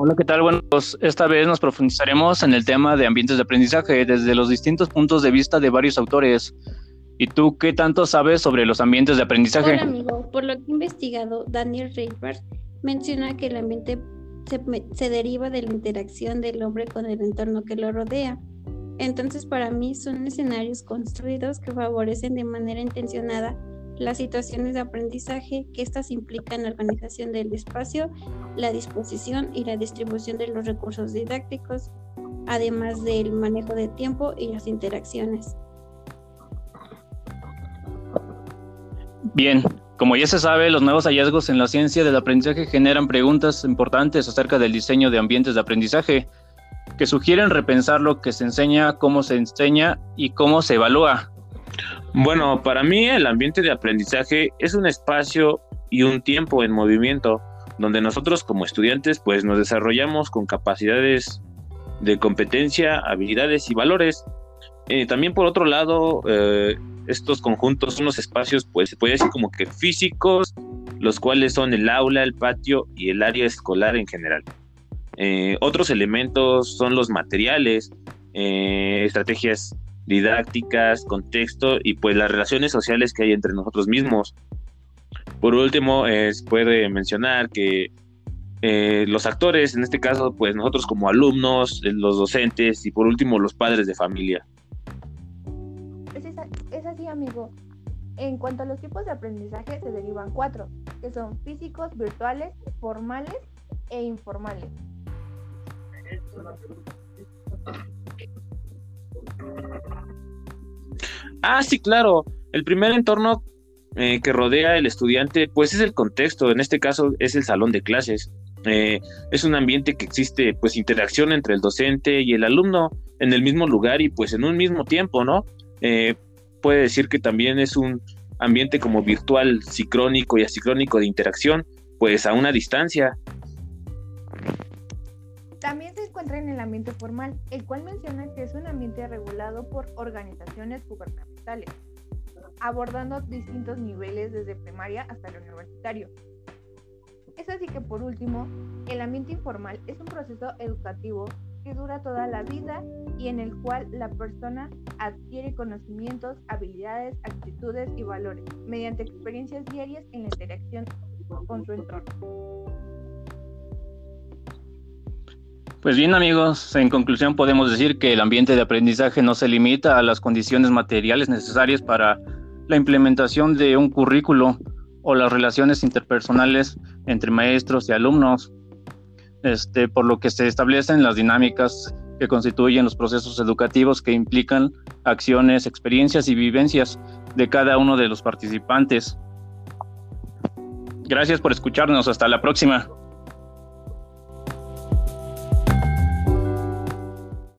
Hola, ¿qué tal? Bueno, pues esta vez nos profundizaremos en el tema de ambientes de aprendizaje desde los distintos puntos de vista de varios autores. ¿Y tú qué tanto sabes sobre los ambientes de aprendizaje? Hola, amigo. Por lo que he investigado, Daniel Reifert menciona que el ambiente se deriva de la interacción del hombre con el entorno que lo rodea. Entonces, para mí son escenarios construidos que favorecen de manera intencionada las situaciones de aprendizaje que éstas implican la organización del espacio, la disposición y la distribución de los recursos didácticos, además del manejo de tiempo y las interacciones. Bien, como ya se sabe, los nuevos hallazgos en la ciencia del aprendizaje generan preguntas importantes acerca del diseño de ambientes de aprendizaje, que sugieren repensar lo que se enseña, cómo se enseña y cómo se evalúa. Bueno, para mí el ambiente de aprendizaje es un espacio y un tiempo en movimiento donde nosotros como estudiantes pues nos desarrollamos con capacidades de competencia, habilidades y valores. Eh, también por otro lado, eh, estos conjuntos son los espacios pues se puede decir como que físicos, los cuales son el aula, el patio y el área escolar en general. Eh, otros elementos son los materiales, estrategias didácticas, contexto y pues las relaciones sociales que hay entre nosotros mismos. Por último, es puede mencionar que eh, los actores, en este caso, pues nosotros como alumnos, eh, los docentes y por último los padres de familia. Es, así, amigo. En cuanto a los tipos de aprendizaje, se derivan cuatro, que son físicos, virtuales, formales e informales. Ah, sí, claro. El primer entorno eh, que rodea el estudiante, pues es el contexto. En este caso es el salón de clases. Eh, es un ambiente que existe, pues, interacción entre el docente y el alumno en el mismo lugar y, pues, en un mismo tiempo, ¿no? Eh, puede decir que también es un ambiente como virtual, sincrónico y asicrónico de interacción, pues, a una distancia. Encuentra en el ambiente formal, el cual menciona que es un ambiente regulado por organizaciones gubernamentales, abordando distintos niveles desde primaria hasta el universitario. Es así que por último, el ambiente informal es un proceso educativo que dura toda la vida y en el cual la persona adquiere conocimientos, habilidades, actitudes y valores mediante experiencias diarias en la interacción con su entorno. Pues bien amigos, en conclusión podemos decir que el ambiente de aprendizaje no se limita a las condiciones materiales necesarias para la implementación de un currículo o las relaciones interpersonales entre maestros y alumnos, este, por lo que se establecen las dinámicas que constituyen los procesos educativos que implican acciones, experiencias y vivencias de cada uno de los participantes. Gracias por escucharnos, hasta la próxima.